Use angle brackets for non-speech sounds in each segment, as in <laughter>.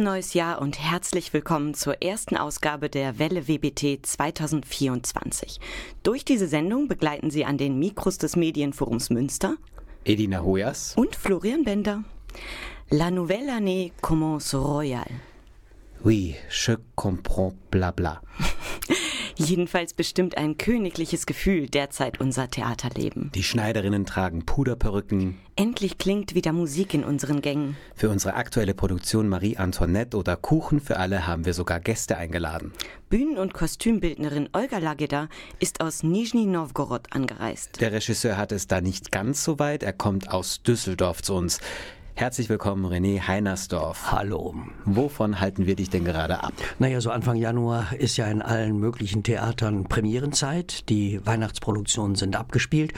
Neues Jahr und herzlich willkommen zur ersten Ausgabe der Welle WBT 2024. Durch diese Sendung begleiten Sie an den Mikros des Medienforums Münster Edina Hoyas und Florian Bender. La nouvelle année commence royal. Oui, je comprends blabla. <laughs> Jedenfalls bestimmt ein königliches Gefühl derzeit unser Theaterleben. Die Schneiderinnen tragen Puderperücken. Endlich klingt wieder Musik in unseren Gängen. Für unsere aktuelle Produktion Marie Antoinette oder Kuchen für alle haben wir sogar Gäste eingeladen. Bühnen- und Kostümbildnerin Olga Lageda ist aus Nizhny Novgorod angereist. Der Regisseur hat es da nicht ganz so weit. Er kommt aus Düsseldorf zu uns. Herzlich willkommen, René Heinersdorf. Hallo. Wovon halten wir dich denn gerade ab? Naja, so Anfang Januar ist ja in allen möglichen Theatern Premierenzeit. Die Weihnachtsproduktionen sind abgespielt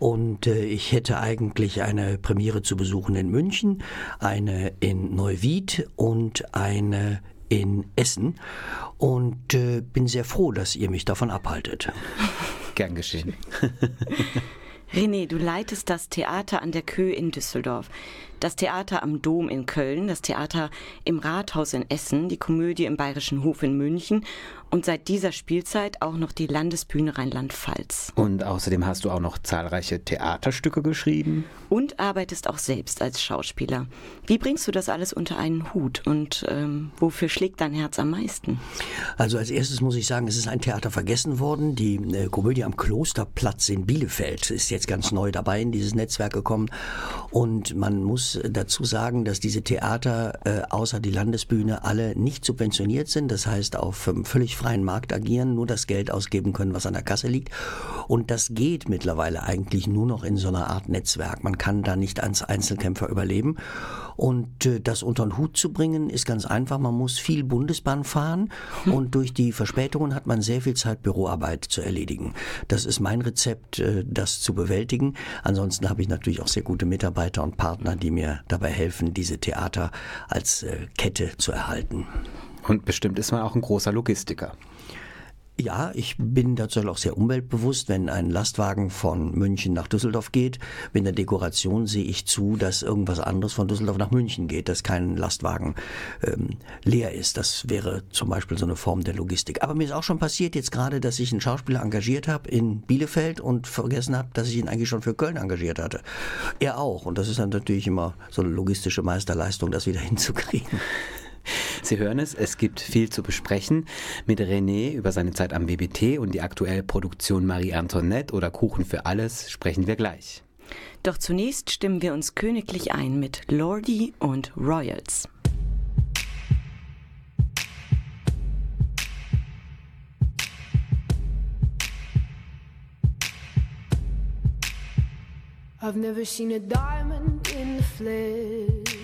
und äh, ich hätte eigentlich eine Premiere zu besuchen in München, eine in Neuwied und eine in Essen und äh, bin sehr froh, dass ihr mich davon abhaltet. <laughs> Gern geschehen. René, du leitest das Theater an der Kö in Düsseldorf, das Theater am Dom in Köln, das Theater im Rathaus in Essen, die Komödie im Bayerischen Hof in München und seit dieser Spielzeit auch noch die Landesbühne Rheinland-Pfalz. Und außerdem hast du auch noch zahlreiche Theaterstücke geschrieben. Und arbeitest auch selbst als Schauspieler. Wie bringst du das alles unter einen Hut und ähm, wofür schlägt dein Herz am meisten? Also als erstes muss ich sagen, es ist ein Theater vergessen worden. Die äh, Komödie am Klosterplatz in Bielefeld ist jetzt ganz neu dabei in dieses Netzwerk gekommen. Und man muss dazu sagen, dass diese Theater äh, außer die Landesbühne alle nicht subventioniert sind. Das heißt, auf ähm, völlig freien Markt agieren, nur das Geld ausgeben können, was an der Kasse liegt. Und das geht mittlerweile eigentlich nur noch in so einer Art Netzwerk. Man kann da nicht als Einzelkämpfer überleben. Und äh, das unter den Hut zu bringen, ist ganz einfach. Man muss viel Bundesbahn fahren <laughs> und durch die Verspätungen hat man sehr viel Zeit, Büroarbeit zu erledigen. Das ist mein Rezept, äh, das zu bewältigen. Ansonsten habe ich natürlich auch sehr gute Mitarbeiter und Partner, die mir dabei helfen, diese Theater als äh, Kette zu erhalten. Und bestimmt ist man auch ein großer Logistiker. Ja, ich bin dazu auch sehr umweltbewusst. Wenn ein Lastwagen von München nach Düsseldorf geht, mit der Dekoration sehe ich zu, dass irgendwas anderes von Düsseldorf nach München geht, dass kein Lastwagen ähm, leer ist. Das wäre zum Beispiel so eine Form der Logistik. Aber mir ist auch schon passiert jetzt gerade, dass ich einen Schauspieler engagiert habe in Bielefeld und vergessen habe, dass ich ihn eigentlich schon für Köln engagiert hatte. Er auch. Und das ist dann natürlich immer so eine logistische Meisterleistung, das wieder <laughs> hinzukriegen. <laughs> Sie hören es, es gibt viel zu besprechen. Mit René über seine Zeit am WBT und die aktuelle Produktion Marie Antoinette oder Kuchen für alles sprechen wir gleich. Doch zunächst stimmen wir uns königlich ein mit Lordi und Royals. I've never seen a diamond in the flesh.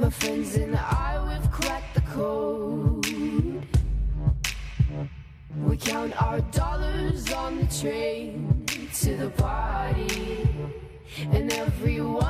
My friends and I, we've cracked the code. We count our dollars on the train to the party, and everyone.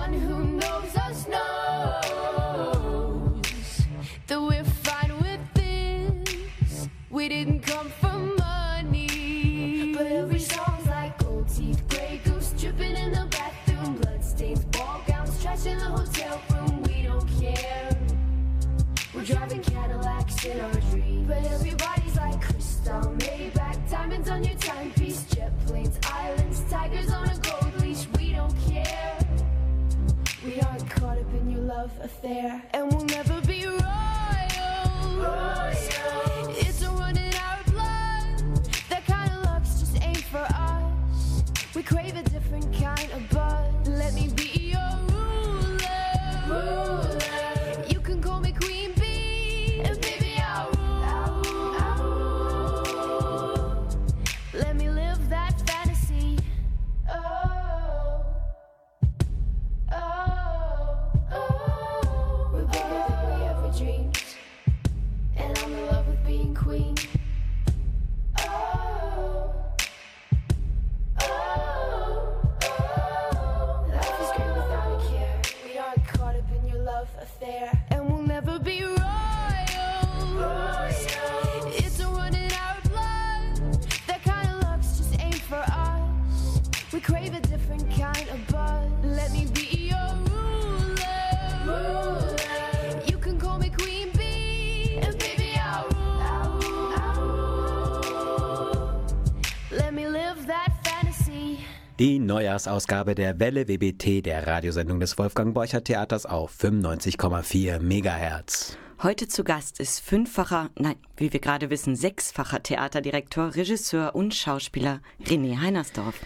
Neujahrsausgabe der Welle WBT der Radiosendung des Wolfgang Borcher Theaters auf 95,4 Megahertz. Heute zu Gast ist fünffacher, nein, wie wir gerade wissen, sechsfacher Theaterdirektor, Regisseur und Schauspieler René Heinersdorf.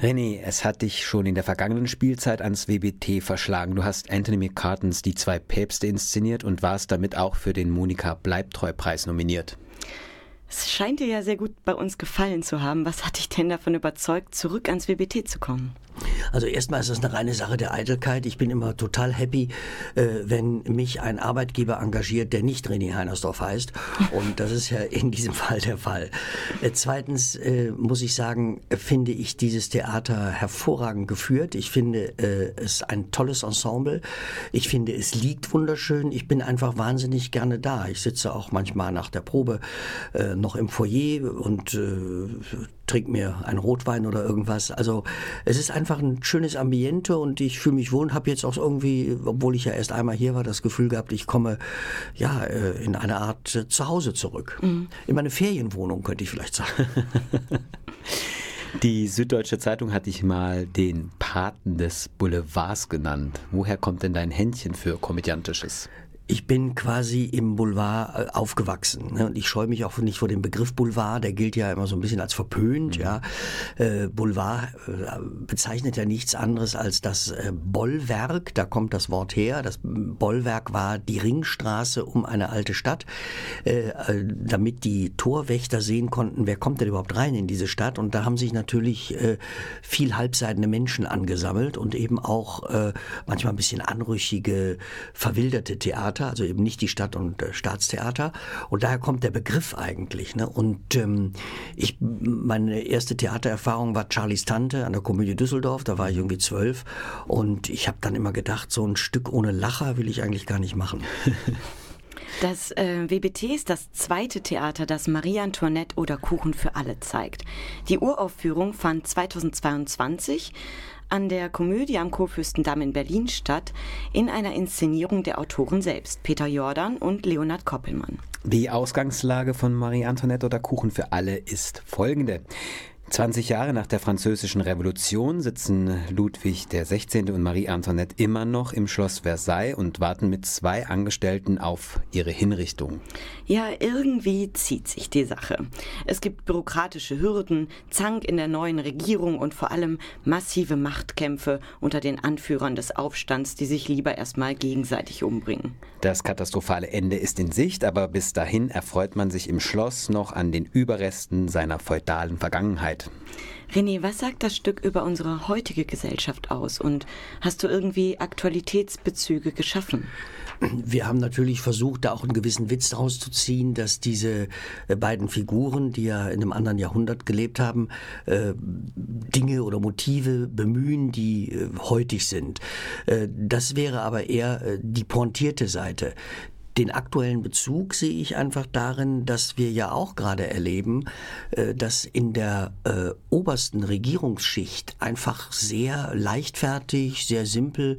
René, es hat dich schon in der vergangenen Spielzeit ans WBT verschlagen. Du hast Anthony McCartens Die zwei Päpste inszeniert und warst damit auch für den Monika Bleibtreu-Preis nominiert. Es scheint dir ja sehr gut bei uns gefallen zu haben. Was hat dich denn davon überzeugt, zurück ans WBT zu kommen? Also erstmal ist das eine reine Sache der Eitelkeit. Ich bin immer total happy, äh, wenn mich ein Arbeitgeber engagiert, der nicht René Heinersdorf heißt. Und das ist ja in diesem <laughs> Fall der Fall. Äh, zweitens äh, muss ich sagen, finde ich dieses Theater hervorragend geführt. Ich finde es ein tolles Ensemble. Ich finde es liegt wunderschön. Ich bin einfach wahnsinnig gerne da. Ich sitze auch manchmal nach der Probe noch im Foyer und trinke mir einen Rotwein oder irgendwas. Also es ist einfach ein schönes Ambiente und ich fühle mich wohl und habe jetzt auch irgendwie, obwohl ich ja erst einmal hier war, das Gefühl gehabt, ich komme ja äh, in eine Art äh, Zuhause zurück. In meine Ferienwohnung könnte ich vielleicht sagen. Die Süddeutsche Zeitung hat dich mal den Paten des Boulevards genannt. Woher kommt denn dein Händchen für Komödiantisches? Ich bin quasi im Boulevard äh, aufgewachsen ne? und ich scheue mich auch nicht vor dem Begriff Boulevard, der gilt ja immer so ein bisschen als verpönt. Ja, äh, Boulevard äh, bezeichnet ja nichts anderes als das äh, Bollwerk, da kommt das Wort her. Das Bollwerk war die Ringstraße um eine alte Stadt, äh, äh, damit die Torwächter sehen konnten, wer kommt denn überhaupt rein in diese Stadt. Und da haben sich natürlich viel halbseidene Menschen angesammelt und eben auch manchmal ein bisschen anrüchige, verwilderte Theater, also eben nicht die Stadt- und äh, Staatstheater. Und daher kommt der Begriff eigentlich. Ne? Und ähm, ich, meine erste Theatererfahrung war Charlies Tante an der Komödie Düsseldorf. Da war ich irgendwie zwölf. Und ich habe dann immer gedacht, so ein Stück ohne Lacher will ich eigentlich gar nicht machen. <laughs> Das äh, WBT ist das zweite Theater, das Marie Antoinette oder Kuchen für alle zeigt. Die Uraufführung fand 2022 an der Komödie am Kurfürstendamm in Berlin statt, in einer Inszenierung der Autoren selbst, Peter Jordan und Leonhard Koppelmann. Die Ausgangslage von Marie Antoinette oder Kuchen für alle ist folgende. 20 Jahre nach der Französischen Revolution sitzen Ludwig XVI. und Marie Antoinette immer noch im Schloss Versailles und warten mit zwei Angestellten auf ihre Hinrichtung. Ja, irgendwie zieht sich die Sache. Es gibt bürokratische Hürden, Zank in der neuen Regierung und vor allem massive Machtkämpfe unter den Anführern des Aufstands, die sich lieber erstmal gegenseitig umbringen. Das katastrophale Ende ist in Sicht, aber bis dahin erfreut man sich im Schloss noch an den Überresten seiner feudalen Vergangenheit. Zeit. René, was sagt das Stück über unsere heutige Gesellschaft aus und hast du irgendwie Aktualitätsbezüge geschaffen? Wir haben natürlich versucht, da auch einen gewissen Witz daraus zu ziehen, dass diese äh, beiden Figuren, die ja in einem anderen Jahrhundert gelebt haben, äh, Dinge oder Motive bemühen, die äh, heutig sind. Das wäre aber eher die pointierte Seite. Den aktuellen Bezug sehe ich einfach darin, dass wir ja auch gerade erleben, äh, dass in der äh, obersten Regierungsschicht einfach sehr leichtfertig, sehr simpel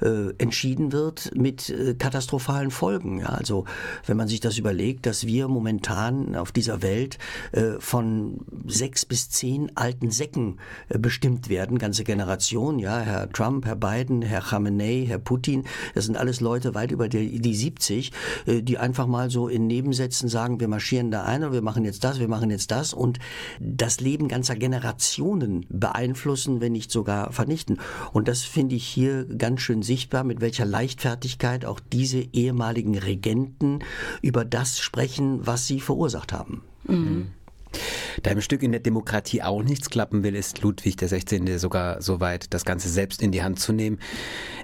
äh, entschieden wird mit äh, katastrophalen Folgen. Ja, also wenn man sich das überlegt, dass wir momentan auf dieser Welt äh, von sechs bis zehn alten Säcken äh, bestimmt werden, ganze Generation, ja, Herr Trump, Herr Biden, Herr Khamenei, Herr Putin, das sind alles Leute weit über die, die 70 äh, die einfach mal so in Nebensätzen sagen, wir marschieren da ein oder wir machen jetzt das, wir machen jetzt das und das Leben ganzer Generationen beeinflussen, wenn nicht sogar vernichten. Und das finde ich hier ganz schön sichtbar, mit welcher Leichtfertigkeit auch diese ehemaligen Regenten über das sprechen, was sie verursacht haben. Mhm. Da im Stück in der Demokratie auch nichts klappen will, ist Ludwig XVI. sogar so weit, das Ganze selbst in die Hand zu nehmen.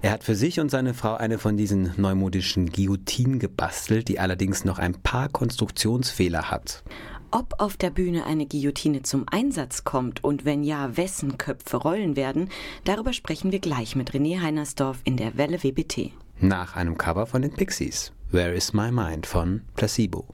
Er hat für sich und seine Frau eine von diesen neumodischen Guillotinen gebastelt, die allerdings noch ein paar Konstruktionsfehler hat. Ob auf der Bühne eine Guillotine zum Einsatz kommt und wenn ja, wessen Köpfe rollen werden, darüber sprechen wir gleich mit René Heinersdorf in der Welle WBT. Nach einem Cover von den Pixies. Where is my mind von Placebo.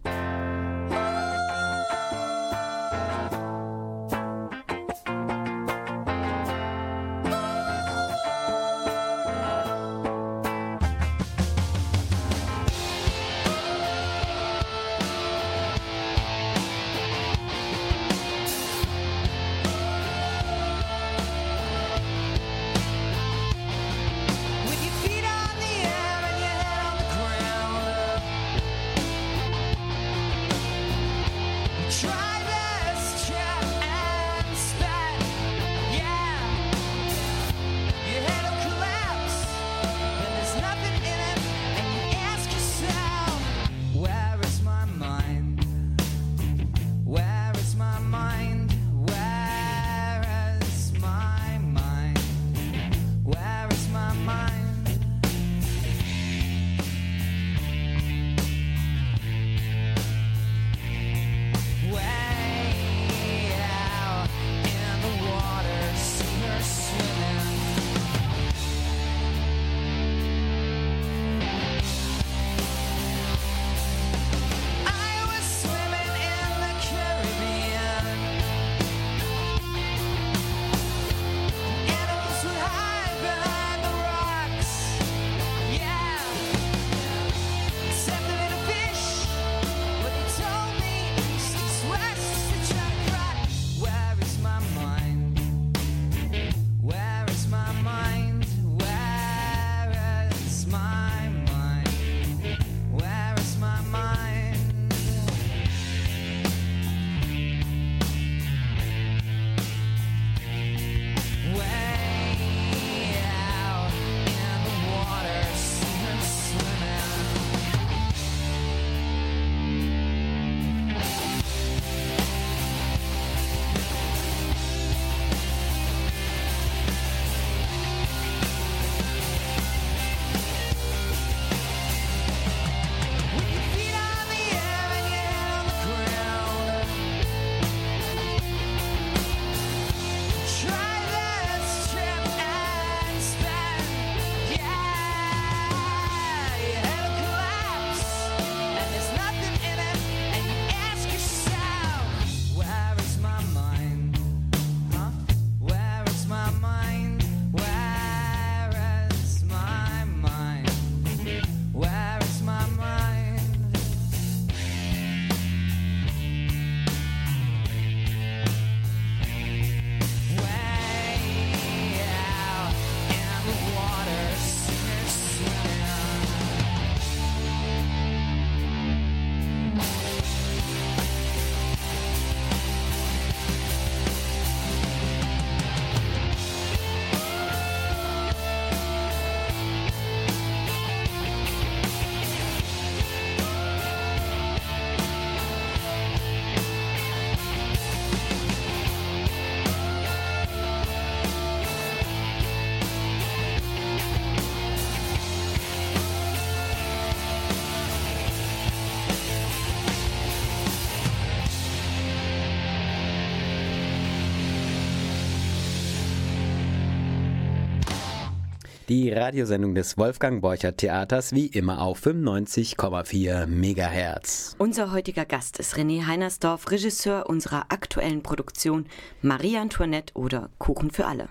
Die Radiosendung des Wolfgang Borcher Theaters wie immer auf 95,4 Megahertz. Unser heutiger Gast ist René Heinersdorf, Regisseur unserer aktuellen Produktion Marie Antoinette oder Kuchen für alle.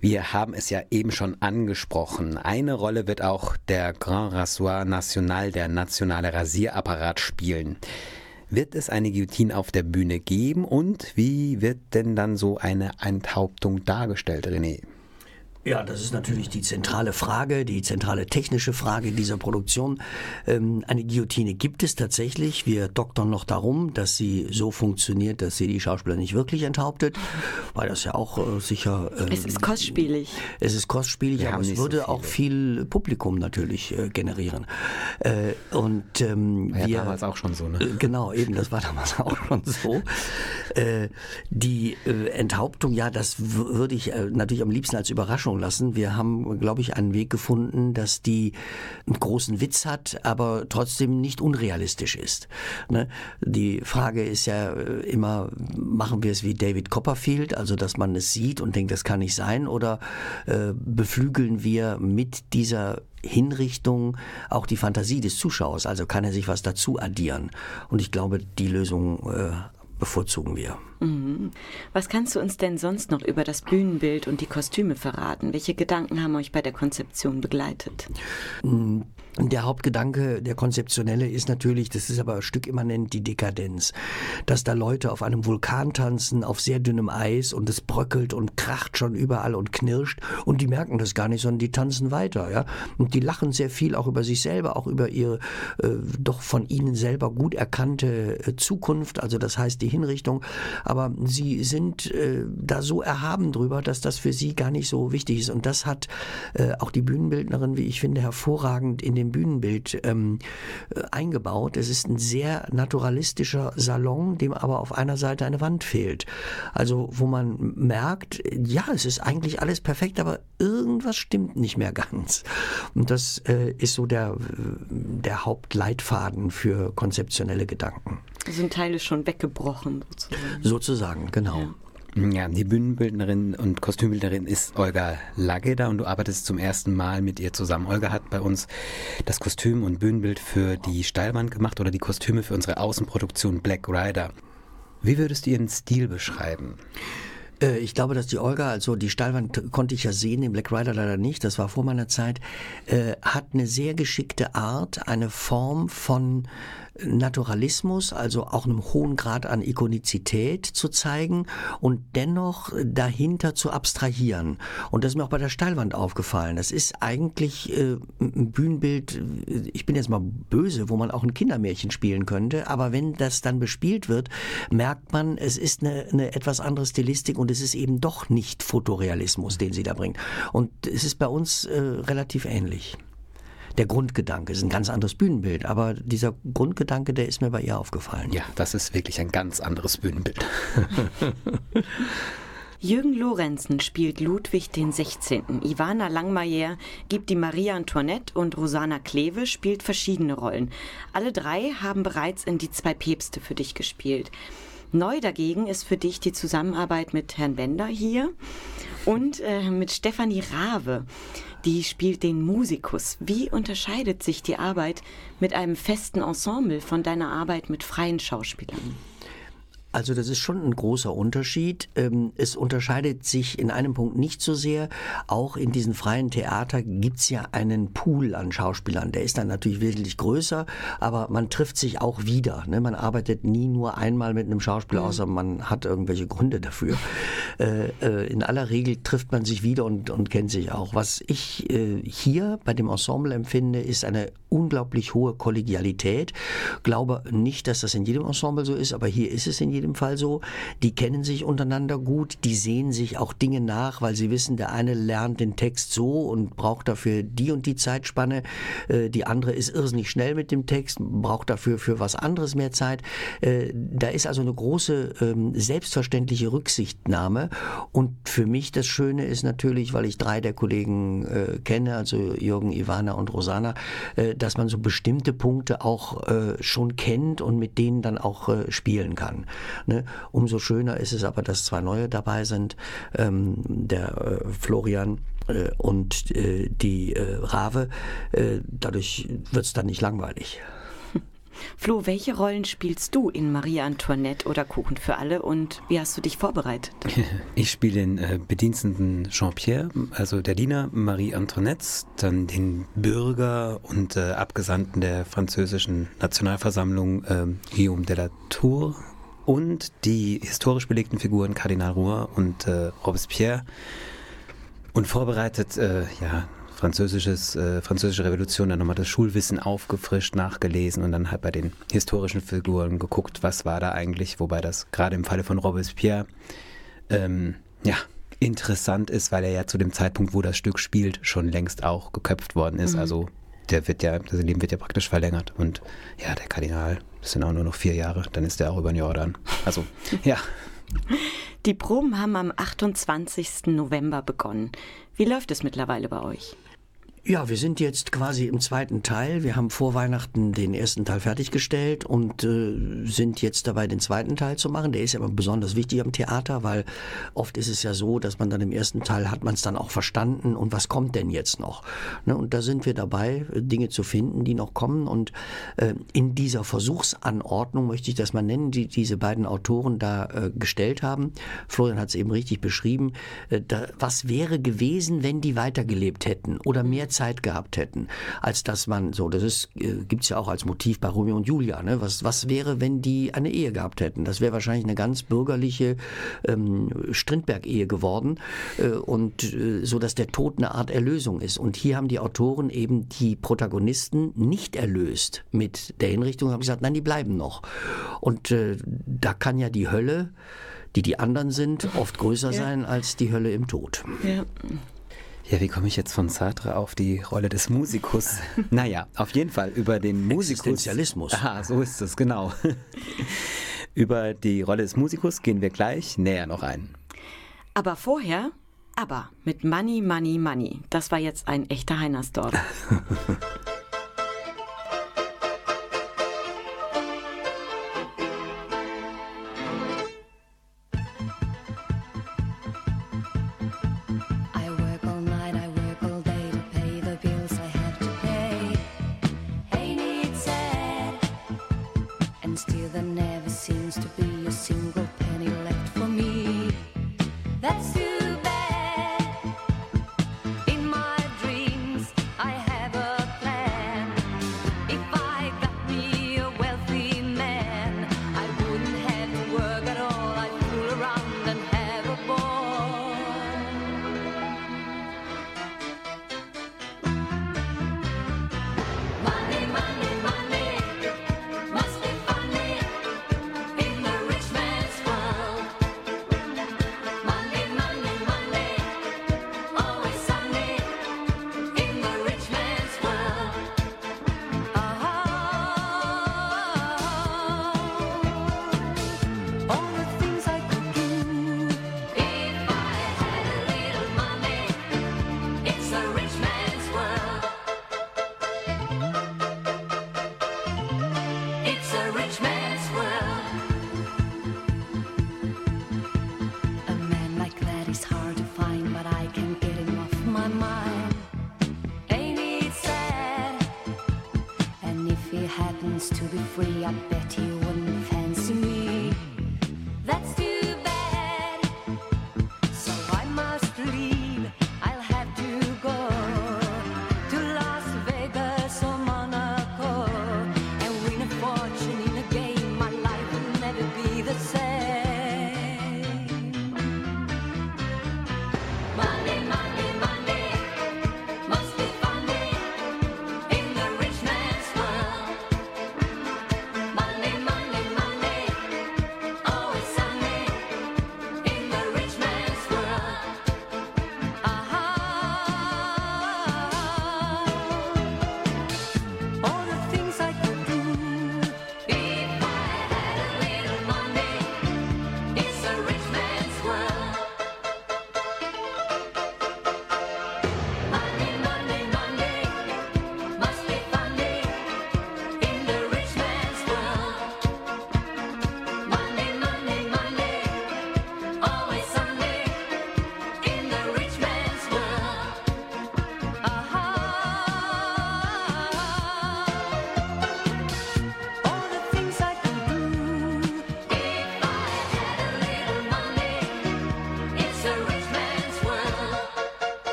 Wir haben es ja eben schon angesprochen. Eine Rolle wird auch der Grand Rassoir National, der nationale Rasierapparat, spielen. Wird es eine Guillotine auf der Bühne geben und wie wird denn dann so eine Enthauptung dargestellt, René? Ja, das ist natürlich die zentrale Frage, die zentrale technische Frage dieser Produktion. Ähm, eine Guillotine gibt es tatsächlich. Wir doktern noch darum, dass sie so funktioniert, dass sie die Schauspieler nicht wirklich enthauptet, weil das ja auch äh, sicher. Ähm, es ist kostspielig. Es ist kostspielig, Wir aber es würde so auch viel Publikum natürlich äh, generieren. Äh, und ähm, War ja wir, damals auch schon so, ne? Äh, genau, eben, das war damals <laughs> auch schon so. Äh, die äh, Enthauptung, ja, das würde ich natürlich am liebsten als Überraschung schauen lassen. Wir haben, glaube ich, einen Weg gefunden, dass die einen großen Witz hat, aber trotzdem nicht unrealistisch ist. Ne? Die Frage ist ja äh, immer, machen wir es wie David Copperfield, also dass man es sieht und denkt, das kann nicht sein, oder äh, beflügeln wir mit dieser Hinrichtung auch die Fantasie des Zuschauers, also kann er sich was dazu addieren. Und ich glaube, die Lösung äh, bevorzugen wir. Mhm. Was kannst du uns denn sonst noch über das Bühnenbild und die Kostüme verraten? Welche Gedanken haben euch bei der Konzeption begleitet? Mm, der Hauptgedanke, der konzeptionelle, ist natürlich, das ist aber ein Stück immanent, die Dekadenz. Dass da Leute auf einem Vulkan tanzen, auf sehr dünnem Eis und es bröckelt und kracht schon überall und knirscht und die merken das gar nicht, sondern die tanzen weiter, ja. Und die lachen sehr viel auch über sich selber, auch über ihre äh, doch von ihnen selber gut erkannte äh, Zukunft, also das heißt die Hinrichtung. Aber sie sind äh, da so erhaben drüber, dass das für sie gar nicht so wichtig ist. Und das hat äh, auch die Bühnenbildnerin, wie ich finde, hervorragend in dem Bühnenbild ähm, äh, eingebaut. Es ist ein sehr naturalistischer Salon, dem aber auf einer Seite eine Wand fehlt. Also wo man merkt, ja, es ist eigentlich alles perfekt, aber irgendwas stimmt nicht mehr <laughs> ganz. Und das äh, ist so der, der Hauptleitfaden für konzeptionelle Gedanken. Sind Teile schon weggebrochen sozusagen. Sozusagen, genau. Ja. Ja, die Bühnenbildnerin und Kostümbildnerin ist Olga Lageda und du arbeitest zum ersten Mal mit ihr zusammen. Olga hat bei uns das Kostüm und Bühnenbild für die Steilwand gemacht oder die Kostüme für unsere Außenproduktion Black Rider. Wie würdest du ihren Stil beschreiben? Äh, ich glaube, dass die Olga, also die Steilwand konnte ich ja sehen, den Black Rider leider nicht, das war vor meiner Zeit, äh, hat eine sehr geschickte Art, eine Form von Naturalismus, also auch einem hohen Grad an Ikonizität zu zeigen und dennoch dahinter zu abstrahieren. Und das ist mir auch bei der Steilwand aufgefallen. Das ist eigentlich äh, ein Bühnenbild, ich bin jetzt mal böse, wo man auch ein Kindermärchen spielen könnte, aber wenn das dann bespielt wird, merkt man, es ist eine, eine etwas andere Stilistik und es ist eben doch nicht Fotorealismus, den sie da bringt. Und es ist bei uns äh, relativ ähnlich der Grundgedanke. Es ist ein ganz anderes Bühnenbild, aber dieser Grundgedanke, der ist mir bei ihr aufgefallen. Ja, das ist wirklich ein ganz anderes Bühnenbild. <laughs> Jürgen Lorenzen spielt Ludwig den 16. Ivana Langmaier gibt die Maria Antoinette und Rosanna Kleve spielt verschiedene Rollen. Alle drei haben bereits in Die zwei Päpste für dich gespielt. Neu dagegen ist für dich die Zusammenarbeit mit Herrn Bender hier und äh, mit Stefanie Rabe die spielt den Musikus. Wie unterscheidet sich die Arbeit mit einem festen Ensemble von deiner Arbeit mit freien Schauspielern? Also das ist schon ein großer Unterschied. Ähm, es unterscheidet sich in einem Punkt nicht so sehr. Auch in diesen freien Theater gibt's ja einen Pool an Schauspielern. Der ist dann natürlich wesentlich größer, aber man trifft sich auch wieder. Ne? Man arbeitet nie nur einmal mit einem Schauspieler, mhm. außer man hat irgendwelche Gründe dafür. <laughs> Äh, äh, in aller Regel trifft man sich wieder und, und kennt sich auch. Was ich äh, hier bei dem Ensemble empfinde, ist eine unglaublich hohe Kollegialität. Glaube nicht, dass das in jedem Ensemble so ist, aber hier ist es in jedem jedem Fall so. Die kennen sich untereinander gut, die sehen sich auch Dinge nach, weil sie wissen, der eine lernt den Text so und braucht dafür die und die Zeitspanne. Äh, die andere ist irrsinnig schnell mit dem Text, braucht dafür für was anderes mehr Zeit. Äh, da ist also eine große ähm, selbstverständliche Rücksichtnahme. Und für mich das Schöne ist natürlich, weil ich drei der Kollegen äh, kenne, also Jürgen, Ivana und Rosana, dass man so bestimmte Punkte auch schon kennt und mit denen dann auch spielen kann. Ne? Umso schöner ist es aber, dass zwei neue dabei sind. Ähm, der äh, Florian Äh, und äh, die äh, Rave, äh, dadurch wird es dann nicht langweilig. <laughs> Flo, welche Rollen spielst du in Marie Antoinette oder Kuchen für alle und wie hast du dich vorbereitet? <laughs> Ich spiele den äh, Bediensteten Jean-Pierre, also der Diener Marie Antoinette, dann den Bürger und äh, Abgesandten der französischen Nationalversammlung äh, Guillaume de la Tour und die historisch belegten Figuren Kardinal Rouen und äh, Robespierre. Und vorbereitet, äh, ja, französisches, äh, französische Revolution, dann nochmal das Schulwissen aufgefrischt, nachgelesen und dann halt bei den historischen Figuren geguckt, was war da eigentlich, wobei das gerade im Falle von Robespierre ähm, ja, interessant ist, weil er ja zu dem Zeitpunkt, wo das Stück spielt, schon längst auch geköpft worden ist. Mhm. Also der wird ja, das Leben wird ja praktisch verlängert. Und ja, der Kardinal, das sind auch nur noch vier Jahre, dann ist er auch über den Jordan. Also, ja. Die Proben haben am 28. November begonnen. Wie läuft es mittlerweile bei euch? Ja, wir sind jetzt quasi im zweiten Teil. Wir haben vor Weihnachten den ersten Teil fertiggestellt und äh, sind jetzt dabei, den zweiten Teil zu machen. Der ist ja immer besonders wichtig am Theater, weil oft ist es ja so, dass man dann im ersten Teil hat man es dann auch verstanden und was kommt denn jetzt noch? Ne, und da sind wir dabei, Dinge zu finden, die noch kommen. Und äh, in dieser Versuchsanordnung möchte ich das mal nennen, die diese beiden Autoren da äh, gestellt haben. Florian hat es eben richtig beschrieben. Äh, da, was wäre gewesen, wenn die weitergelebt hätten oder mehr Zeit gehabt hätten, als dass man so, das ist, äh, gibt's ja auch als Motiv bei Romeo und Julia, ne? Was, was wäre, wenn die eine Ehe gehabt hätten? Das wäre wahrscheinlich eine ganz bürgerliche ähm, Strindberg-Ehe geworden äh, und äh, so, dass der Tod eine Art Erlösung ist. Und hier haben die Autoren eben die Protagonisten nicht erlöst mit der Hinrichtung, haben gesagt, nein, die bleiben noch. Und äh, da kann ja die Hölle die die anderen sind, oft größer ja. sein als die Hölle im Tod. Ja. Ja, wie komme ich jetzt von Sartre auf die Rolle des Musikus? <laughs> naja, auf jeden Fall über den Musikus. Existenzialismus. Aha, so ist es, genau. <laughs> über die Rolle des Musikus gehen wir gleich näher noch ein. Aber vorher, aber mit Money, Money, Money. Das war jetzt ein echter Heinersdorf. <laughs>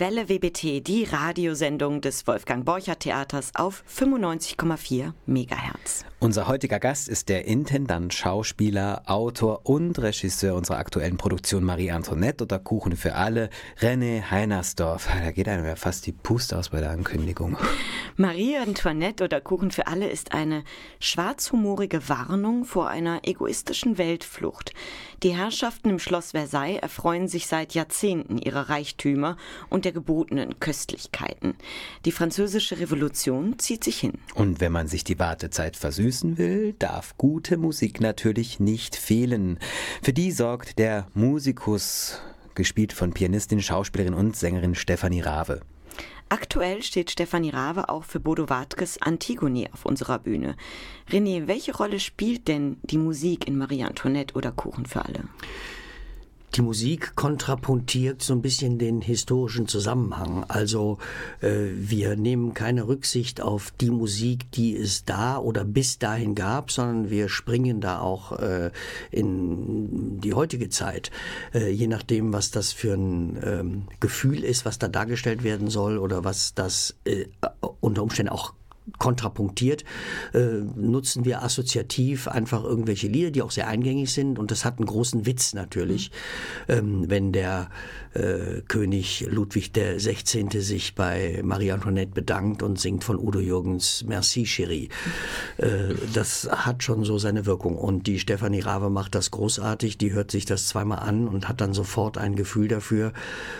Welle WBT, die Radiosendung des Wolfgang Borcher Theaters auf 95,4 Megahertz. Unser heutiger Gast ist der Intendant, Schauspieler, Autor und Regisseur unserer aktuellen Produktion Marie Antoinette oder Kuchen für alle, René Heinersdorf. Da geht einem ja fast die Puste aus bei der Ankündigung. Marie Antoinette oder Kuchen für alle ist eine schwarzhumorige Warnung vor einer egoistischen Weltflucht. Die Herrschaften im Schloss Versailles erfreuen sich seit Jahrzehnten ihrer Reichtümer und der gebotenen Köstlichkeiten. Die französische Revolution zieht sich hin. Und wenn man sich die Wartezeit versüßen will, darf gute Musik natürlich nicht fehlen. Für die sorgt der Musikus, gespielt von Pianistin, Schauspielerin und Sängerin Stefanie Rave. Aktuell steht Stefanie Rave auch für Bodo Wartkes Antigone auf unserer Bühne. René, welche Rolle spielt denn die Musik in Marie Antoinette oder Kuchen für alle? Die Musik kontrapuntiert so ein bisschen den historischen Zusammenhang. Also äh, wir nehmen keine Rücksicht auf die Musik, die es da oder bis dahin gab, sondern wir springen da auch äh, in die heutige Zeit, äh, je nachdem, was das für ein ähm, Gefühl ist, was da dargestellt werden soll oder was das äh, unter Umständen auch kontrapunktiert, äh, nutzen wir assoziativ einfach irgendwelche Lieder, die auch sehr eingängig sind und das hat einen großen Witz natürlich, mhm. ähm, wenn der äh, König Ludwig der 16. sich bei Marie Antoinette bedankt und singt von Udo Jürgens Merci Chérie. Äh, das hat schon so seine Wirkung und die Stefanie Rave macht das großartig, die hört sich das zweimal an und hat dann sofort ein Gefühl dafür,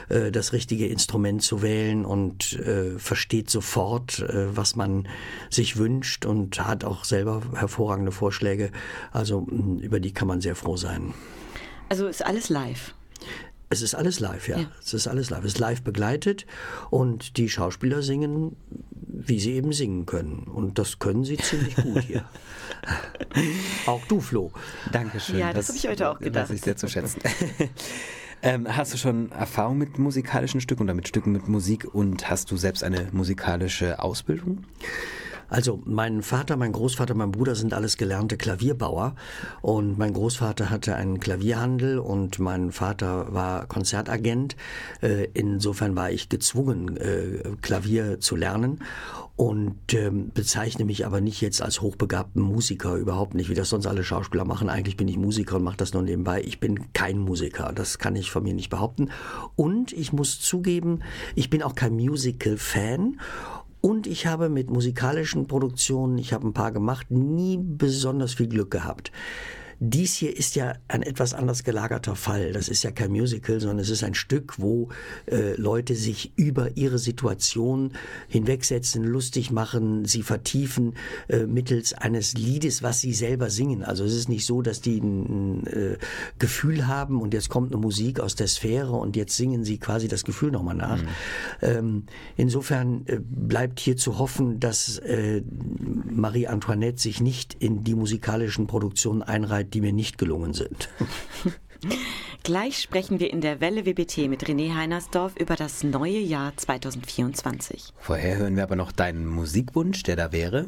äh, das richtige Instrument zu wählen und äh, versteht sofort, äh, was man sich wünscht und hat auch selber hervorragende Vorschläge. Also über die kann man sehr froh sein. Also ist alles live. Es ist alles live, ja. ja. Es ist alles live. Es ist live begleitet und die Schauspieler singen, wie sie eben singen können. Und das können sie ziemlich gut <laughs> hier. auch du, Flo. Dankeschön. Ja, das, das habe ich heute auch gedacht. Das ist sehr zu schätzen. <laughs> ähm, hast du schon Erfahrung mit musikalischen Stücken oder mit Stücken mit Musik und hast du selbst eine musikalische Ausbildung? Also mein Vater, mein Großvater, mein Bruder sind alles gelernte Klavierbauer und mein Großvater hatte einen Klavierhandel und mein Vater war Konzertagent. Äh, insofern war ich gezwungen, äh, Klavier zu lernen und ähm, bezeichne mich aber nicht jetzt als hochbegabten Musiker, überhaupt nicht, wie das sonst alle Schauspieler machen. Eigentlich bin ich Musiker und mache das nur nebenbei. Ich bin kein Musiker, das kann ich von mir nicht behaupten. Und ich muss zugeben, ich bin auch kein Musical-Fan und ich habe mit musikalischen Produktionen, ich habe ein paar gemacht, nie besonders viel Glück gehabt. Dies hier ist ja ein etwas anders gelagerter Fall. Das ist ja kein Musical, sondern es ist ein Stück, wo äh, Leute sich über ihre Situation hinwegsetzen, lustig machen, sie vertiefen äh, mittels eines Liedes, was sie selber singen. Also es ist nicht so, dass die ein äh, Gefühl haben und jetzt kommt eine Musik aus der Sphäre und jetzt singen sie quasi das Gefühl nochmal nach. Mhm. Ähm, insofern äh, bleibt hier zu hoffen, dass äh, Marie Antoinette sich nicht in die musikalischen Produktionen einreiht, die mir nicht gelungen sind. <laughs> Gleich sprechen wir in der Welle WBT mit René Heinersdorf über das neue Jahr 2024. Vorher hören wir aber noch deinen Musikwunsch, der da wäre.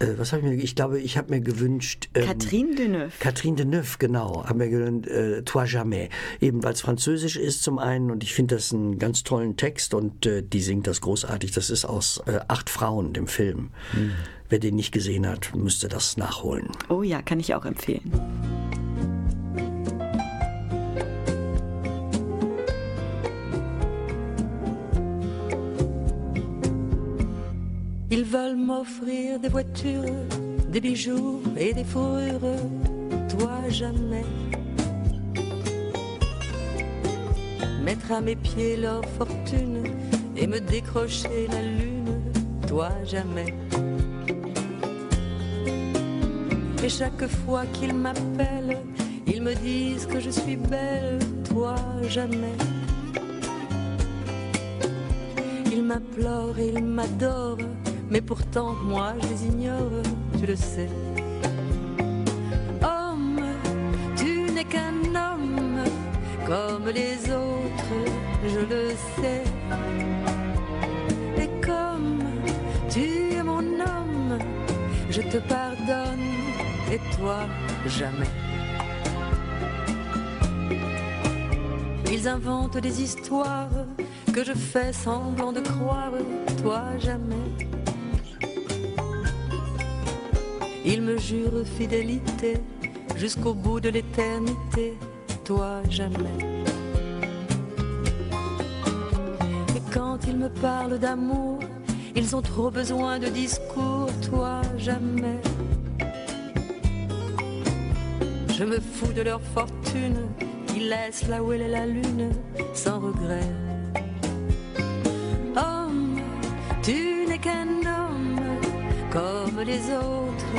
Äh, was habe ich mir? Ich glaube, ich habe mir gewünscht. Ähm, Catherine Deneuve. Catherine Deneuve, genau. Habe mir gewünscht, äh, Toi jamais. Eben weil es französisch ist zum einen und ich finde das einen ganz tollen Text und äh, die singt das großartig. Das ist aus äh, Acht Frauen, dem Film. Hm. Wer den nicht gesehen hat, müsste das nachholen. Oh ja, kann ich auch empfehlen. Ils veulent m'offrir des voitures, des bijoux et des fourrures, toi jamais. Mettre à mes pieds leur fortune et me décrocher la lune, toi jamais. Et chaque fois qu'ils m'appellent, ils me disent que je suis belle, toi jamais. Ils m'implorent et ils m'adorent, mais pourtant moi je les ignore, tu le sais. Homme, tu n'es qu'un homme comme les autres, je le sais. Et comme tu es mon homme, je te pardonne et toi jamais. Ils inventent des histoires que je fais semblant de croire, toi jamais. Ils me jurent fidélité jusqu'au bout de l'éternité, toi jamais. Et quand ils me parlent d'amour, ils ont trop besoin de discours, toi jamais. Je me fous de leur fortune, ils laissent là où elle est la lune, sans regret. Homme, tu n'es qu'un homme, comme les autres,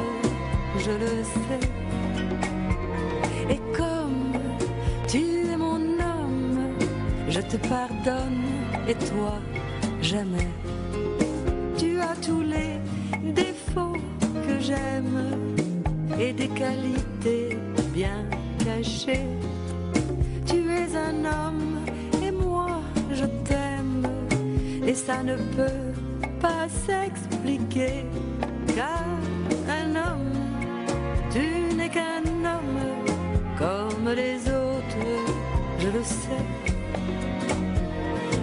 je le sais. Et comme tu es mon homme, je te pardonne, et toi, jamais. Tu as tous les défauts que j'aime et des qualités bien cachées. Tu es un homme et moi je t'aime et ça ne peut pas s'expliquer car un homme, tu n'es qu'un homme comme les autres, je le sais.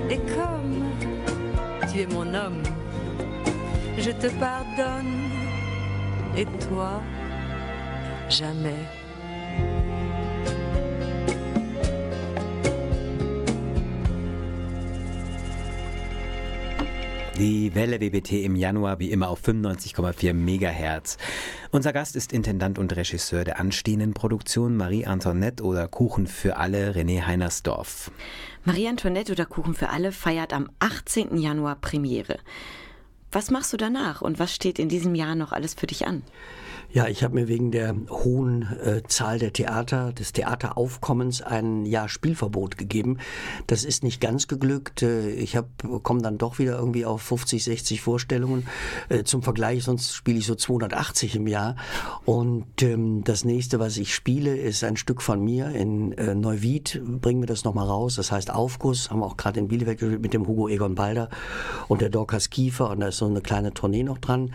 Et comme tu es mon homme, je te pardonne et toi, jamais. Die Welle WBT im Januar wie immer auf 95,4 Megahertz. Unser Gast ist Intendant und Regisseur der anstehenden Produktion Marie Antoinette oder Kuchen für alle René Heinersdorf. Marie Antoinette oder Kuchen für alle feiert am 18. Januar Premiere. Was machst du danach und was steht in diesem Jahr noch alles für dich an? Ja, ich habe mir wegen der hohen äh, Zahl der Theater, des Theateraufkommens ein Jahr Spielverbot gegeben. Das ist nicht ganz geglückt. Äh, ich komme dann doch wieder irgendwie auf 50, 60 Vorstellungen. Äh, zum Vergleich, sonst spiele ich so 280 im Jahr. Und ähm, das nächste, was ich spiele, ist ein Stück von mir in äh, Neuwied. Bringen wir das nochmal raus. Das heißt Aufguss. Haben wir auch gerade in Bielefeld gespielt mit dem Hugo Egon Balder und der Dorcas Kiefer. Und da ist so eine kleine Tournee noch dran.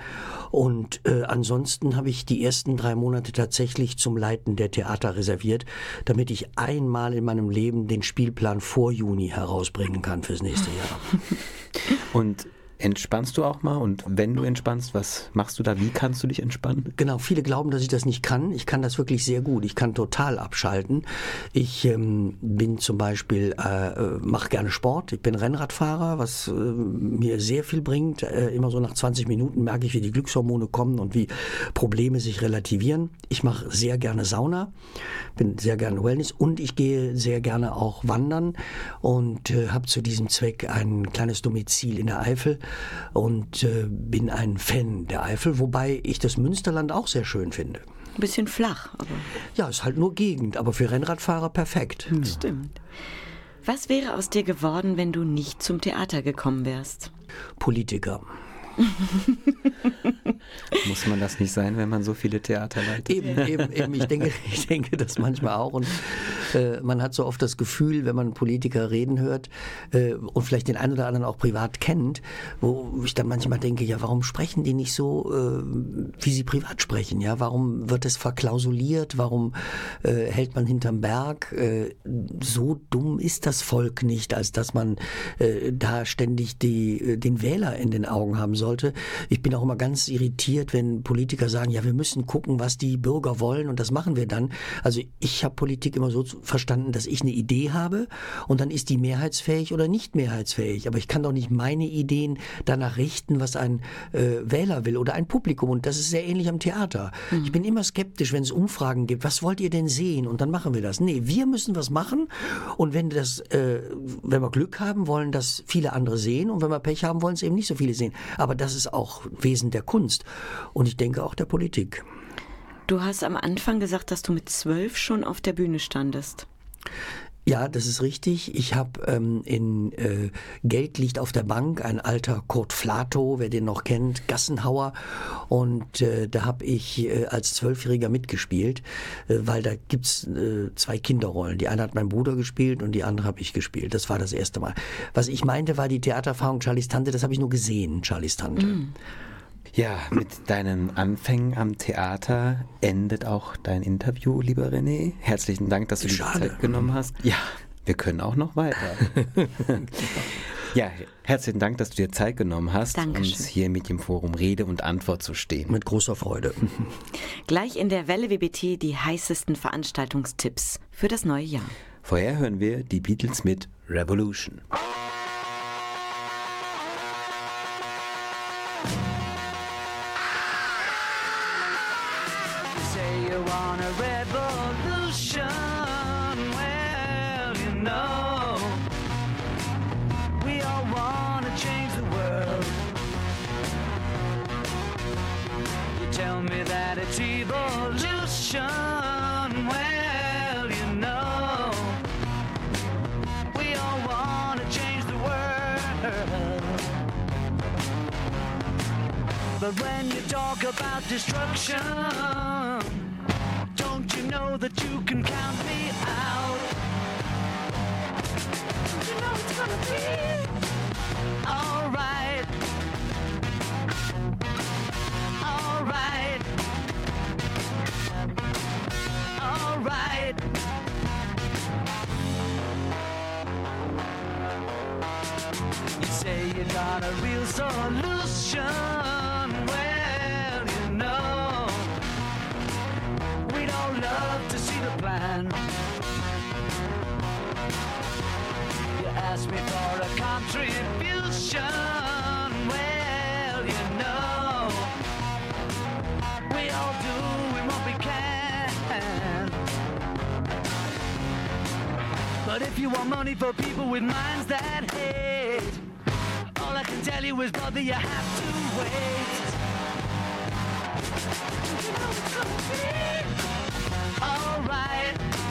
Und äh, ansonsten habe ich die ersten drei Monate tatsächlich zum Leiten der Theater reserviert, damit ich einmal in meinem Leben den Spielplan vor Juni herausbringen kann fürs nächste Jahr. Und Entspannst du auch mal? Und wenn du entspannst, was machst du da? Wie kannst du dich entspannen? Genau, viele glauben, dass ich das nicht kann. Ich kann das wirklich sehr gut. Ich kann total abschalten. Ich ähm, bin zum Beispiel, äh, äh mache gerne Sport. Ich bin Rennradfahrer, was äh, mir sehr viel bringt. Äh, immer so nach 20 Minuten merke ich, wie die Glückshormone kommen und wie Probleme sich relativieren. Ich mache sehr gerne Sauna, bin sehr gerne Wellness und ich gehe sehr gerne auch wandern und äh, habe zu diesem Zweck ein kleines Domizil in der Eifel und äh, bin ein Fan der Eifel, wobei ich das Münsterland auch sehr schön finde. Ein bisschen flach, aber. Ja, ist halt nur Gegend, aber für Rennradfahrer perfekt. Ja. Stimmt. Was wäre aus dir geworden, wenn du nicht zum Theater gekommen wärst? Politiker. <laughs> Muss man das nicht sein, wenn man so viele Theater leitet? Eben, eben, eben. Ich denke, <laughs> ich denke das manchmal auch. Und äh, man hat so oft das Gefühl, wenn man Politiker reden hört äh, und vielleicht den einen oder anderen auch privat kennt, wo ich dann manchmal denke, ja, warum sprechen die nicht so, äh, wie sie privat sprechen? Ja, warum wird es verklausuliert? Warum äh, hält man hinterm Berg? Äh, so dumm ist das Volk nicht, als dass man äh, da ständig die, den Wähler in den Augen haben soll sollte. Ich bin auch immer ganz irritiert, wenn Politiker sagen, ja, wir müssen gucken, was die Bürger wollen und das machen wir dann. Also ich habe Politik immer so verstanden, dass ich eine Idee habe und dann ist die mehrheitsfähig oder nicht mehrheitsfähig. Aber ich kann doch nicht meine Ideen danach richten, was ein äh, Wähler will oder ein Publikum. Und das ist sehr ähnlich am Theater. Mhm. Ich bin immer skeptisch, wenn es Umfragen gibt. Was wollt ihr denn sehen? Und dann machen wir das. Nee, wir müssen was machen. Und wenn das, äh, wenn wir Glück haben, wollen das viele andere sehen. Und wenn wir Pech haben, wollen es eben nicht so viele sehen. Aber das ist auch Wesen der Kunst und ich denke auch der Politik. Du hast am Anfang gesagt, dass du mit zwölf schon auf der Bühne standest. Ja, das ist richtig. Ich habe ähm, in äh, Geld liegt auf der Bank ein alter Kurt Flato, wer den noch kennt, Gassenhauer. Und äh, da habe ich äh, als Zwölfjähriger mitgespielt, äh, weil da gibt's äh, zwei Kinderrollen. Die eine hat mein Bruder gespielt und die andere habe ich gespielt. Das war das erste Mal. Was ich meinte, war die Theatererfahrung Charlies Tante. Das habe ich nur gesehen, Charlies Tante. Mm. Ja, mit deinen Anfängen am Theater endet auch dein Interview, lieber René. Herzlichen Dank, dass du die Zeit genommen hast. Ja, Wir können auch noch weiter. <laughs> ja, herzlichen Dank, dass du dir Zeit genommen hast, Dankeschön. uns hier mit dem Forum Rede und Antwort zu stehen. Mit großer Freude. <laughs> Gleich in der Welle WBT die heißesten Veranstaltungstipps für das neue Jahr. Vorher hören wir die Beatles mit Revolution. Want a revolution. Well, you know, we all want to change the world. You tell me that it's evolution. Well, you know, we all want to change the world. But when you talk about destruction, that you can count me out? You know it's gonna be alright. Alright. Alright. You say you got a real solution. A contribution. Well, you know, we all do what we can. But if you want money for people with minds that hate, all I can tell you is, brother, you have to wait. Alright.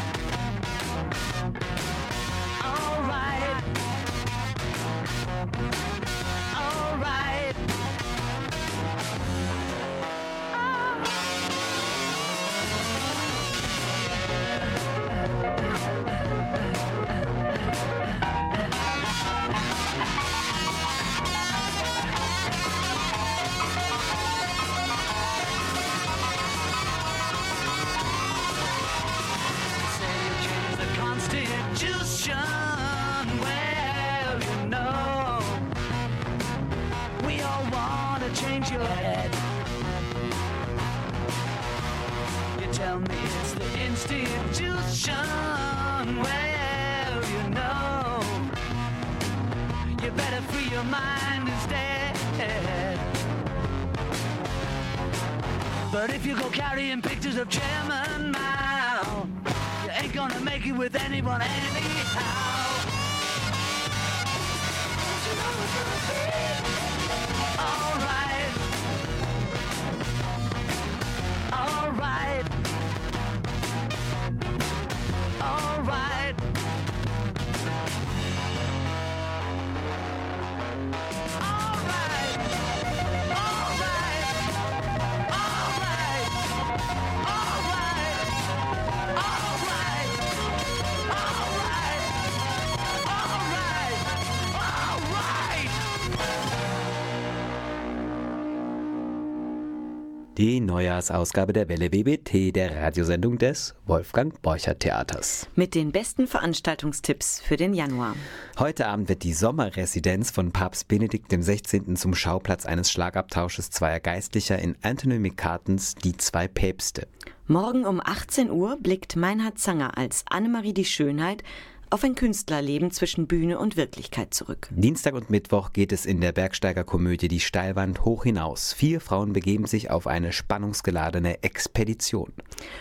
Neujahrsausgabe der Welle WBT, der Radiosendung des Wolfgang Borcher Theaters. Mit den besten Veranstaltungstipps für den Januar. Heute Abend wird die Sommerresidenz von Papst Benedikt XVI. zum Schauplatz eines Schlagabtausches zweier Geistlicher in Anthony McCartens Die zwei Päpste. Morgen um 18 Uhr blickt Meinhard Zanger als Annemarie die Schönheit auf ein Künstlerleben zwischen Bühne und Wirklichkeit zurück. Dienstag und Mittwoch geht es in der Bergsteigerkomödie Die Steilwand hoch hinaus. Vier Frauen begeben sich auf eine spannungsgeladene Expedition.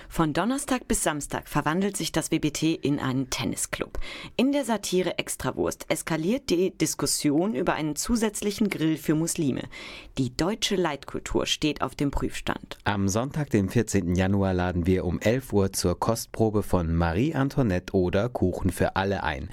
Von Donnerstag bis Samstag verwandelt sich das WBT in einen Tennisclub. In der Satire Extrawurst eskaliert die Diskussion über einen zusätzlichen Grill für Muslime. Die deutsche Leitkultur steht auf dem Prüfstand. Am Sonntag, dem 14. Januar, laden wir um 11 Uhr zur Kostprobe von Marie Antoinette oder Kuchen für alle ein.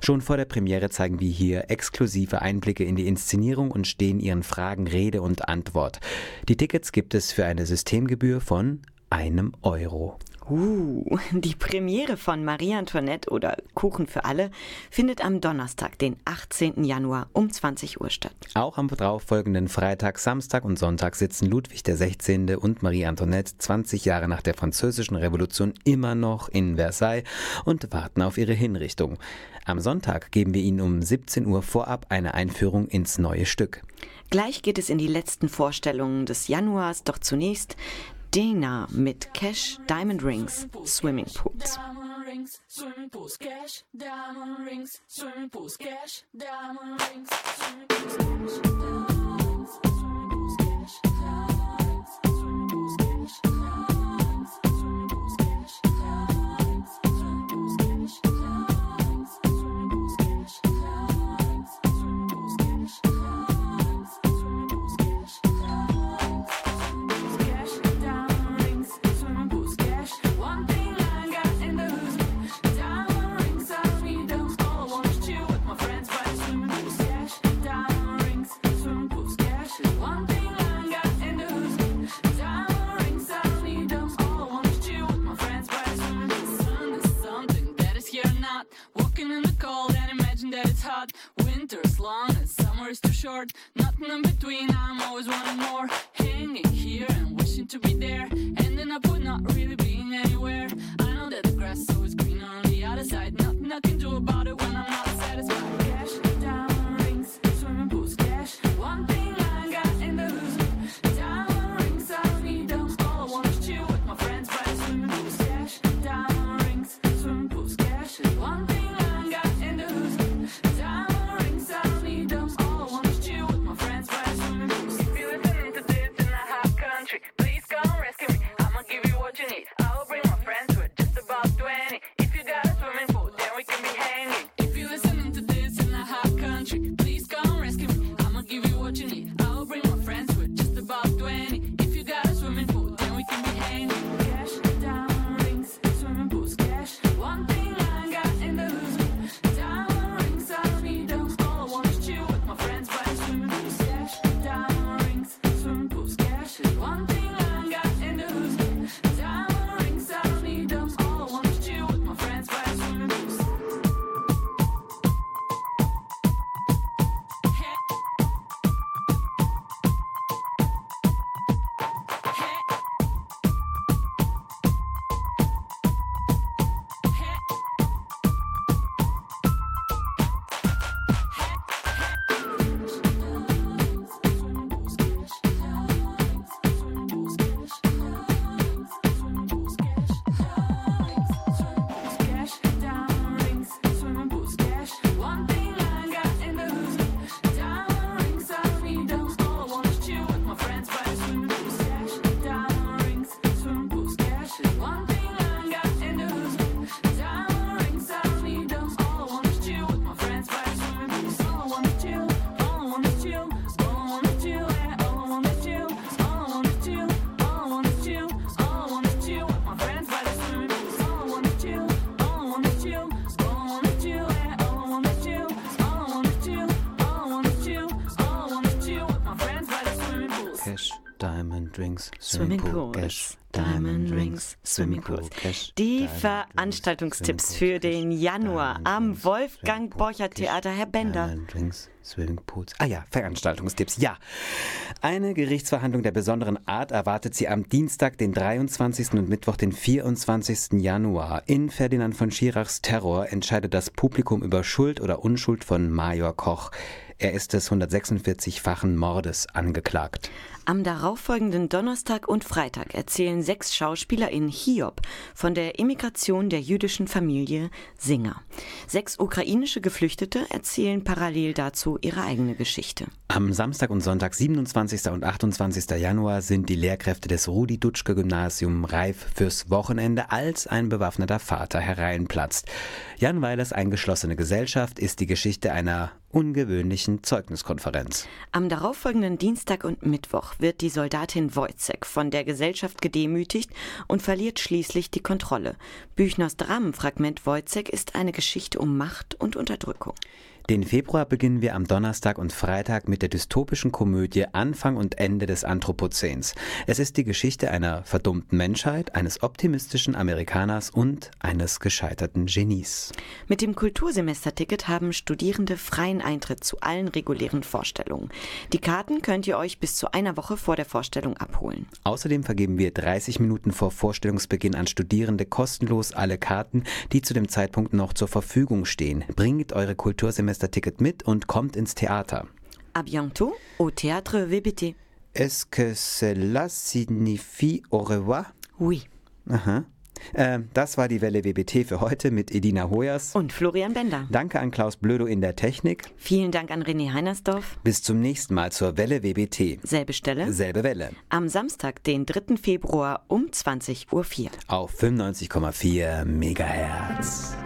Schon vor der Premiere zeigen wir hier exklusive Einblicke in die Inszenierung und stehen Ihren Fragen Rede und Antwort. Die Tickets gibt es für eine Systemgebühr von einem Euro. Uh, <laughs> die Premiere von Marie Antoinette oder Kuchen für alle findet am Donnerstag, den 18. Januar um 20 Uhr statt. Auch am darauffolgenden Freitag, Samstag und Sonntag sitzen Ludwig XVI. und Marie Antoinette 20 Jahre nach der Französischen Revolution immer noch in Versailles und warten auf ihre Hinrichtung. Am Sonntag geben wir Ihnen um 17 Uhr vorab eine Einführung ins neue Stück. Gleich geht es in die letzten Vorstellungen des Januars, doch zunächst Dena mit Cash Diamond Rings Swimming Pools. short. No Swimmingpools. Die Veranstaltungstipps für den Januar am Wolfgang Borcher Theater. Herr Bender. Swimmingpools. Ah ja, Veranstaltungstipps. Ja. Eine Gerichtsverhandlung der besonderen Art erwartet Sie am Dienstag, den 23. und Mittwoch, den 24. Januar. In Ferdinand von Schirachs Terror entscheidet das Publikum über Schuld oder Unschuld von Major Koch. Er ist des 146-fachen Mordes angeklagt. Am darauffolgenden Donnerstag und Freitag erzählen sechs Schauspieler in Hiob von der Immigration der jüdischen Familie Singer. Sechs ukrainische Geflüchtete erzählen parallel dazu ihre eigene Geschichte. Am Samstag und Sonntag, 27. und 28. Januar, sind die Lehrkräfte des Rudi-Dutschke-Gymnasium reif fürs Wochenende, als ein bewaffneter Vater hereinplatzt. Jan Weilers eingeschlossene Gesellschaft ist die Geschichte einer ungewöhnlichen Zeugniskonferenz. Am darauffolgenden Dienstag und Mittwoch wird die Soldatin Wojcek von der Gesellschaft gedemütigt und verliert schließlich die Kontrolle. Büchners Dramenfragment Wojcek ist eine Geschichte um Macht und Unterdrückung. Den Februar beginnen wir am Donnerstag und Freitag mit der dystopischen Komödie Anfang und Ende des Anthropozäns. Es ist die Geschichte einer verdummten Menschheit, eines optimistischen Amerikaners und eines gescheiterten Genies. Mit dem Kultursemesterticket haben Studierende freien Eintritt zu allen regulären Vorstellungen. Die Karten könnt ihr euch bis zu einer Woche vor der Vorstellung abholen. Außerdem vergeben wir 30 Minuten vor Vorstellungsbeginn an Studierende kostenlos alle Karten, die zu dem Zeitpunkt noch zur Verfügung stehen. Bringt eure Kultursemesterticket mit und kommt ins Theater. À bientôt au Théâtre VBT. Est-ce que cela signifie au revoir? Oui. Aha. Ähm, das war die Welle WBT für heute mit Edina Hoyers. Und Florian Bender. Danke an Klaus Blödo in der Technik. Vielen Dank an René Heinersdorf. Bis zum nächsten Mal zur Welle WBT. Selbe Stelle. Selbe Welle. Am Samstag, den 3. Februar um 20.04 Uhr. Auf 95,4 Megahertz.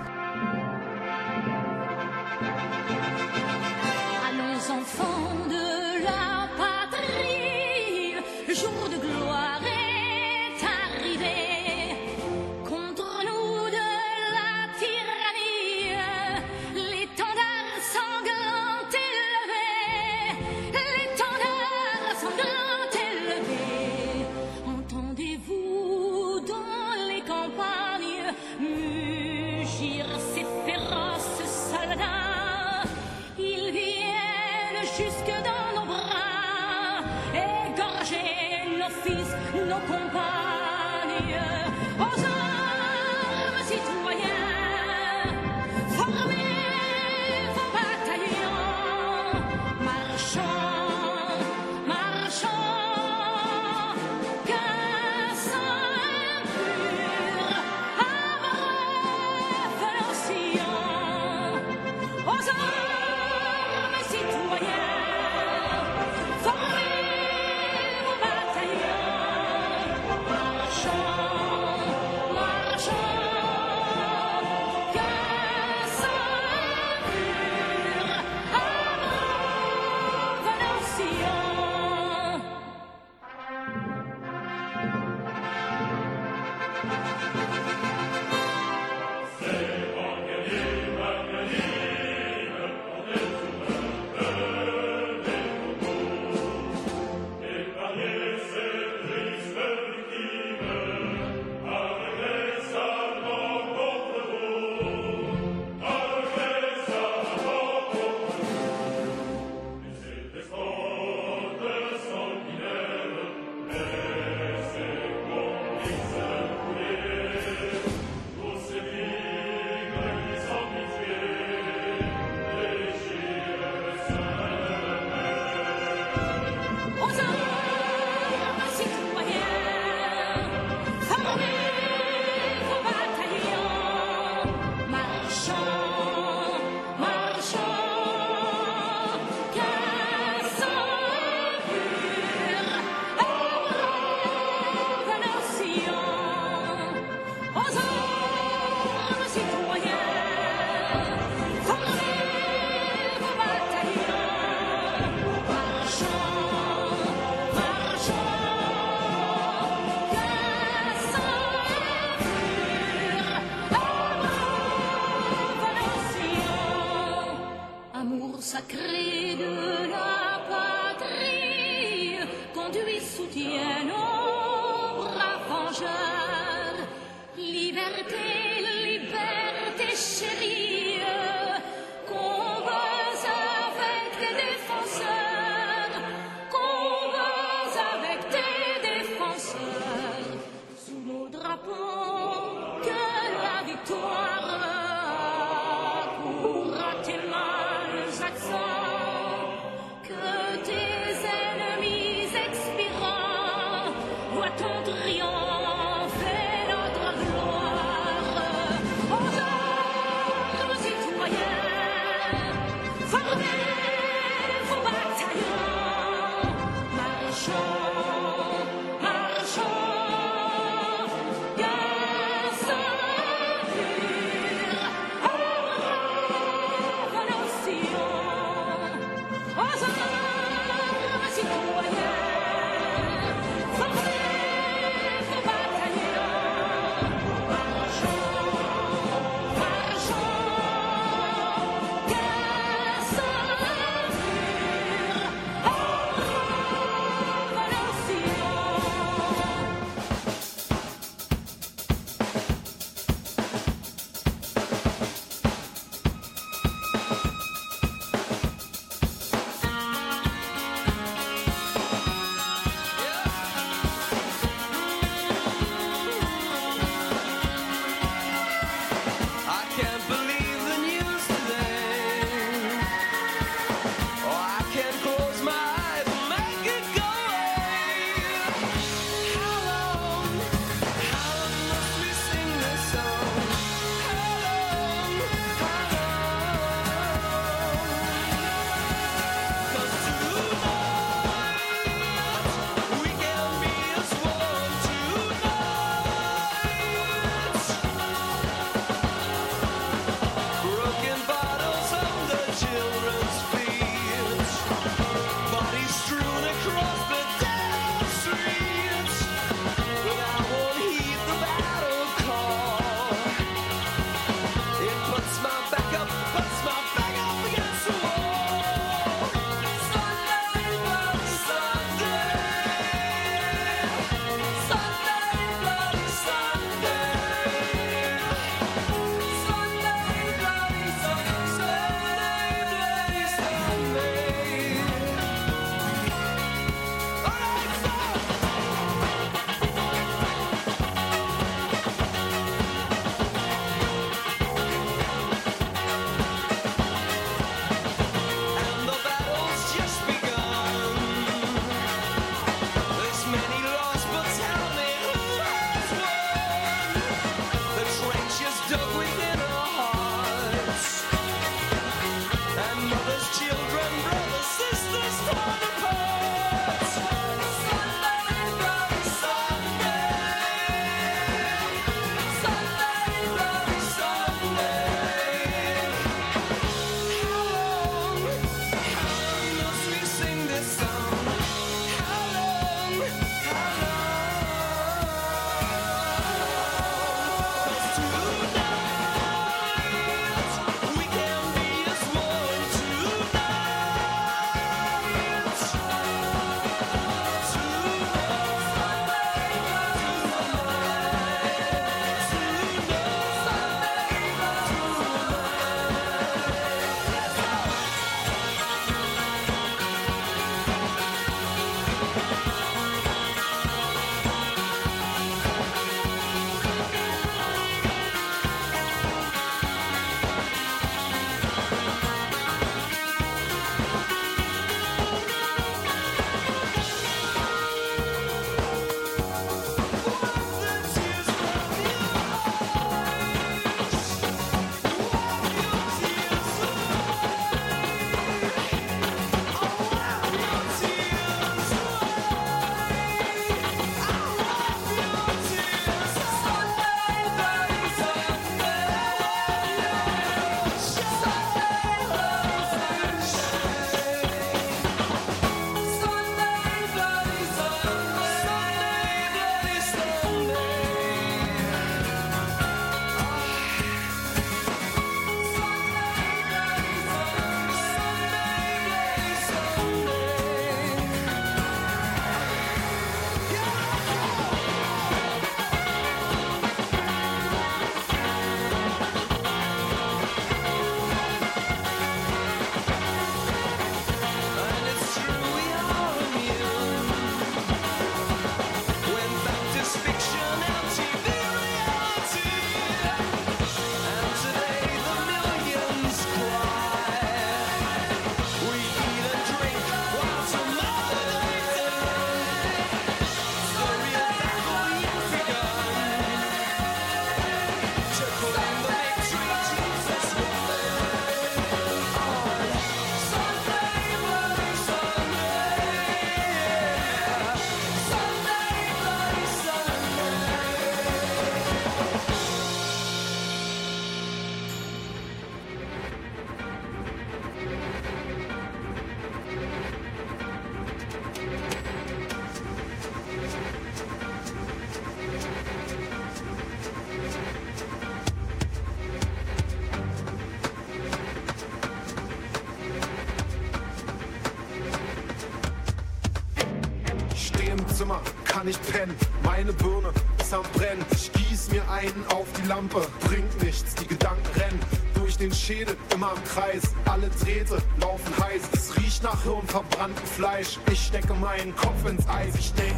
Ist am. Ich gieß mir einen auf die Lampe. Bringt nichts, die Gedanken rennen durch den Schädel, immer im Kreis. Alle Drähte laufen heiß. Es riecht nach hirnverbranntem Fleisch. Ich stecke meinen Kopf ins Eis. Ich denk,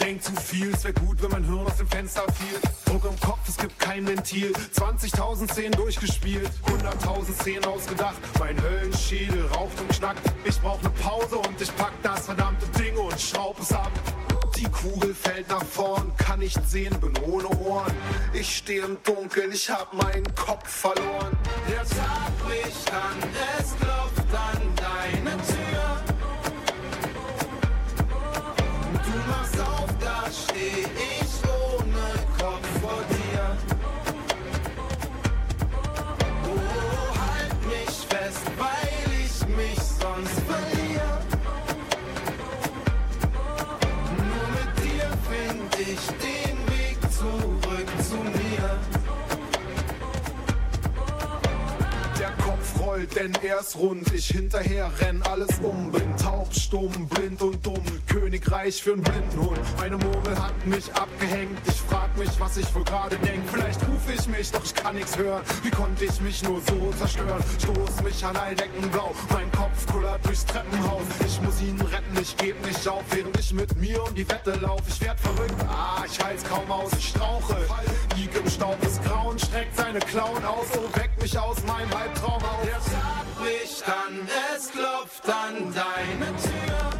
denk zu viel. Es wär gut, wenn mein Hirn aus dem Fenster fiel. Druck im Kopf, es gibt kein Ventil. 20.000 Szenen durchgespielt, 100.000 Szenen ausgedacht. Mein Höllenschädel raucht und knackt. Ich brauch ne Pause und ich pack das verdammte Ding und schraub es ab. Die Kugel fällt nach vorn, kann nicht sehen, bin ohne Ohren. Ich stehe im Dunkeln, ich hab meinen Kopf verloren. Der Tag bricht an, es rund. Ich hinterher renn alles um. Bin taub, stumm, blind und dumm. Königreich für einen Blindenhund. Meine Murmel hat mich abgehängt. Ich frag mich, was ich wohl gerade denk. Vielleicht ruf ich mich, doch ich kann nichts hören. Wie konnte ich mich nur so zerstören? Stoß mich an Alldecken blau. Mein Kopf kullert durchs Treppenhaus. Ich muss ihn retten, ich geb nicht auf. Während ich mit mir um die Wette lauf. Ich werd verrückt, ah, ich halt's kaum aus. Ich strauche, lieg im Staub. Das Grauen streckt seine Klauen aus. Oh, weck mich aus meinem Albtraum auf. Der Tag bricht an, es klopft an deine Tür.